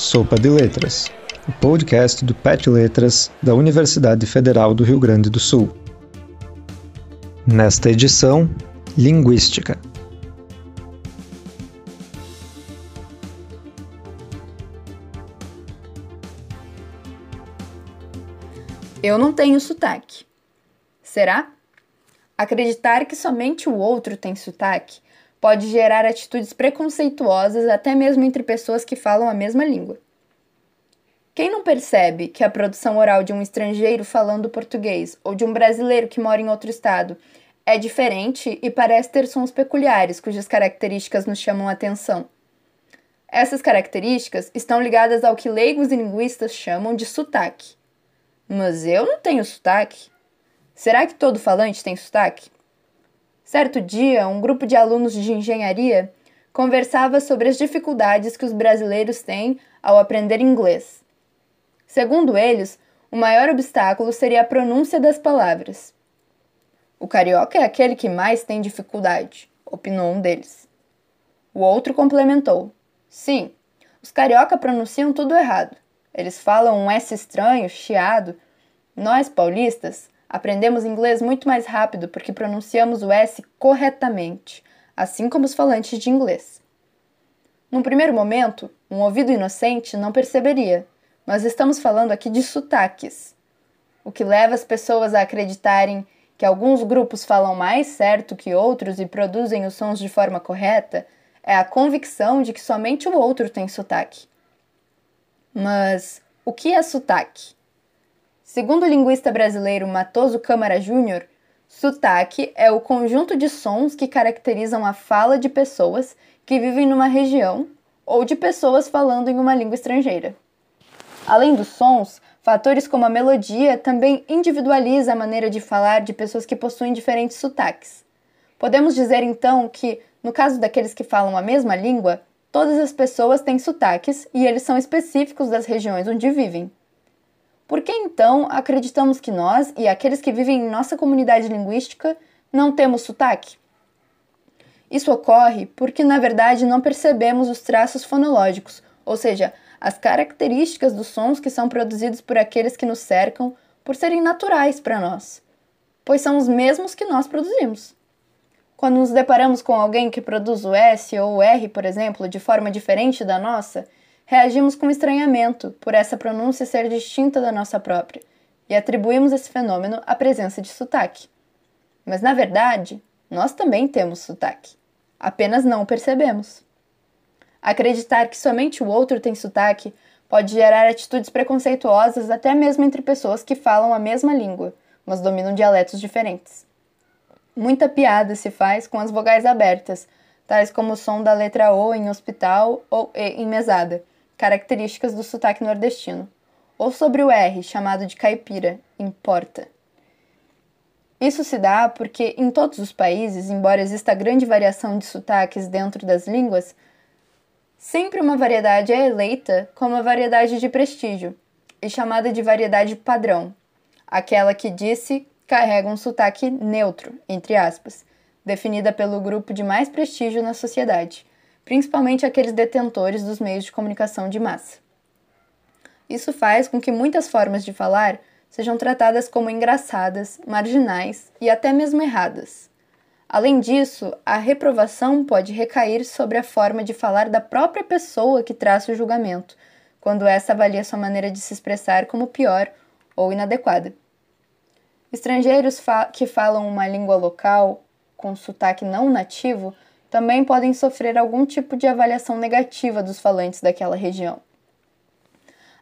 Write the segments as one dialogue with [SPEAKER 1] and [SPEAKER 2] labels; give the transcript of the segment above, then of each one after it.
[SPEAKER 1] Sopa de Letras, o podcast do PET Letras da Universidade Federal do Rio Grande do Sul. Nesta edição, Linguística.
[SPEAKER 2] Eu não tenho sotaque. Será? Acreditar que somente o outro tem sotaque pode gerar atitudes preconceituosas até mesmo entre pessoas que falam a mesma língua. Quem não percebe que a produção oral de um estrangeiro falando português ou de um brasileiro que mora em outro estado é diferente e parece ter sons peculiares cujas características nos chamam a atenção? Essas características estão ligadas ao que leigos e linguistas chamam de sotaque. Mas eu não tenho sotaque. Será que todo falante tem sotaque? Certo dia, um grupo de alunos de engenharia conversava sobre as dificuldades que os brasileiros têm ao aprender inglês. Segundo eles, o maior obstáculo seria a pronúncia das palavras. O carioca é aquele que mais tem dificuldade, opinou um deles. O outro complementou: Sim, os carioca pronunciam tudo errado. Eles falam um S estranho, chiado. Nós, paulistas, Aprendemos inglês muito mais rápido porque pronunciamos o S corretamente, assim como os falantes de inglês. Num primeiro momento, um ouvido inocente não perceberia, mas estamos falando aqui de sotaques. O que leva as pessoas a acreditarem que alguns grupos falam mais certo que outros e produzem os sons de forma correta é a convicção de que somente o outro tem sotaque. Mas o que é sotaque? Segundo o linguista brasileiro Matoso Câmara Júnior, sotaque é o conjunto de sons que caracterizam a fala de pessoas que vivem numa região ou de pessoas falando em uma língua estrangeira. Além dos sons, fatores como a melodia também individualiza a maneira de falar de pessoas que possuem diferentes sotaques. Podemos dizer então que, no caso daqueles que falam a mesma língua, todas as pessoas têm sotaques e eles são específicos das regiões onde vivem. Por que então acreditamos que nós e aqueles que vivem em nossa comunidade linguística não temos sotaque? Isso ocorre porque, na verdade, não percebemos os traços fonológicos, ou seja, as características dos sons que são produzidos por aqueles que nos cercam por serem naturais para nós, pois são os mesmos que nós produzimos. Quando nos deparamos com alguém que produz o S ou o R, por exemplo, de forma diferente da nossa, reagimos com estranhamento por essa pronúncia ser distinta da nossa própria e atribuímos esse fenômeno à presença de sotaque. Mas na verdade, nós também temos sotaque, apenas não o percebemos. Acreditar que somente o outro tem sotaque pode gerar atitudes preconceituosas até mesmo entre pessoas que falam a mesma língua, mas dominam dialetos diferentes. Muita piada se faz com as vogais abertas, tais como o som da letra O em hospital ou E em mesada, características do sotaque nordestino, ou sobre o R, chamado de caipira, importa. Isso se dá porque, em todos os países, embora exista grande variação de sotaques dentro das línguas, sempre uma variedade é eleita como a variedade de prestígio e chamada de variedade padrão, aquela que disse carrega um sotaque neutro, entre aspas, definida pelo grupo de mais prestígio na sociedade, principalmente aqueles detentores dos meios de comunicação de massa. Isso faz com que muitas formas de falar sejam tratadas como engraçadas, marginais e até mesmo erradas. Além disso, a reprovação pode recair sobre a forma de falar da própria pessoa que traça o julgamento, quando essa avalia sua maneira de se expressar como pior ou inadequada. Estrangeiros fa que falam uma língua local, com sotaque não nativo, também podem sofrer algum tipo de avaliação negativa dos falantes daquela região.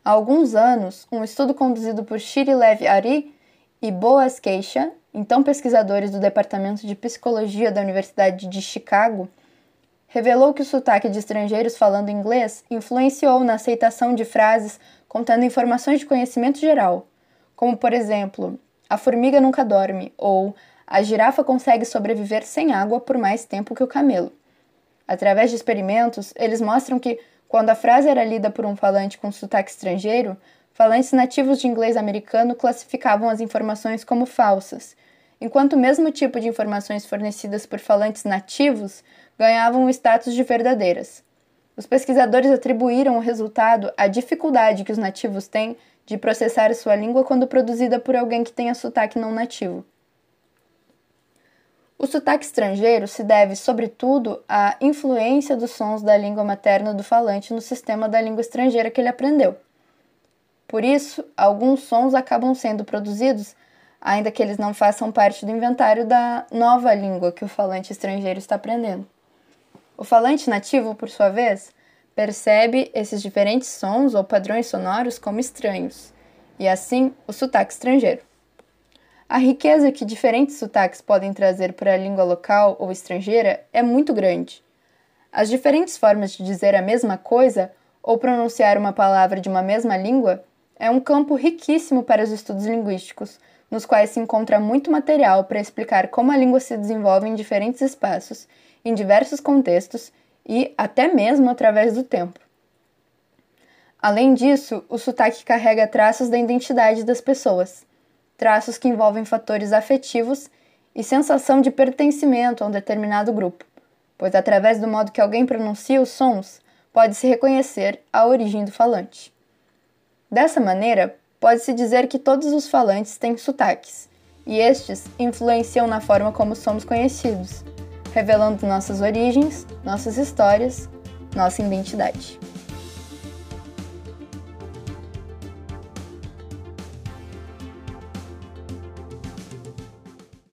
[SPEAKER 2] Há alguns anos, um estudo conduzido por Shirilev Ari e Boas Keisha, então pesquisadores do Departamento de Psicologia da Universidade de Chicago, revelou que o sotaque de estrangeiros falando inglês influenciou na aceitação de frases contendo informações de conhecimento geral, como por exemplo, a formiga nunca dorme ou a girafa consegue sobreviver sem água por mais tempo que o camelo. Através de experimentos, eles mostram que, quando a frase era lida por um falante com sotaque estrangeiro, falantes nativos de inglês americano classificavam as informações como falsas, enquanto o mesmo tipo de informações fornecidas por falantes nativos ganhavam o status de verdadeiras. Os pesquisadores atribuíram o resultado à dificuldade que os nativos têm de processar sua língua quando produzida por alguém que tenha sotaque não nativo. O sotaque estrangeiro se deve, sobretudo, à influência dos sons da língua materna do falante no sistema da língua estrangeira que ele aprendeu. Por isso, alguns sons acabam sendo produzidos, ainda que eles não façam parte do inventário da nova língua que o falante estrangeiro está aprendendo. O falante nativo, por sua vez, percebe esses diferentes sons ou padrões sonoros como estranhos, e assim o sotaque estrangeiro. A riqueza que diferentes sotaques podem trazer para a língua local ou estrangeira é muito grande. As diferentes formas de dizer a mesma coisa ou pronunciar uma palavra de uma mesma língua é um campo riquíssimo para os estudos linguísticos, nos quais se encontra muito material para explicar como a língua se desenvolve em diferentes espaços em diversos contextos e até mesmo através do tempo. Além disso, o sotaque carrega traços da identidade das pessoas, traços que envolvem fatores afetivos e sensação de pertencimento a um determinado grupo, pois através do modo que alguém pronuncia os sons, pode-se reconhecer a origem do falante. Dessa maneira, pode-se dizer que todos os falantes têm sotaques, e estes influenciam na forma como somos conhecidos, revelando nossas origens, nossas histórias, nossa identidade.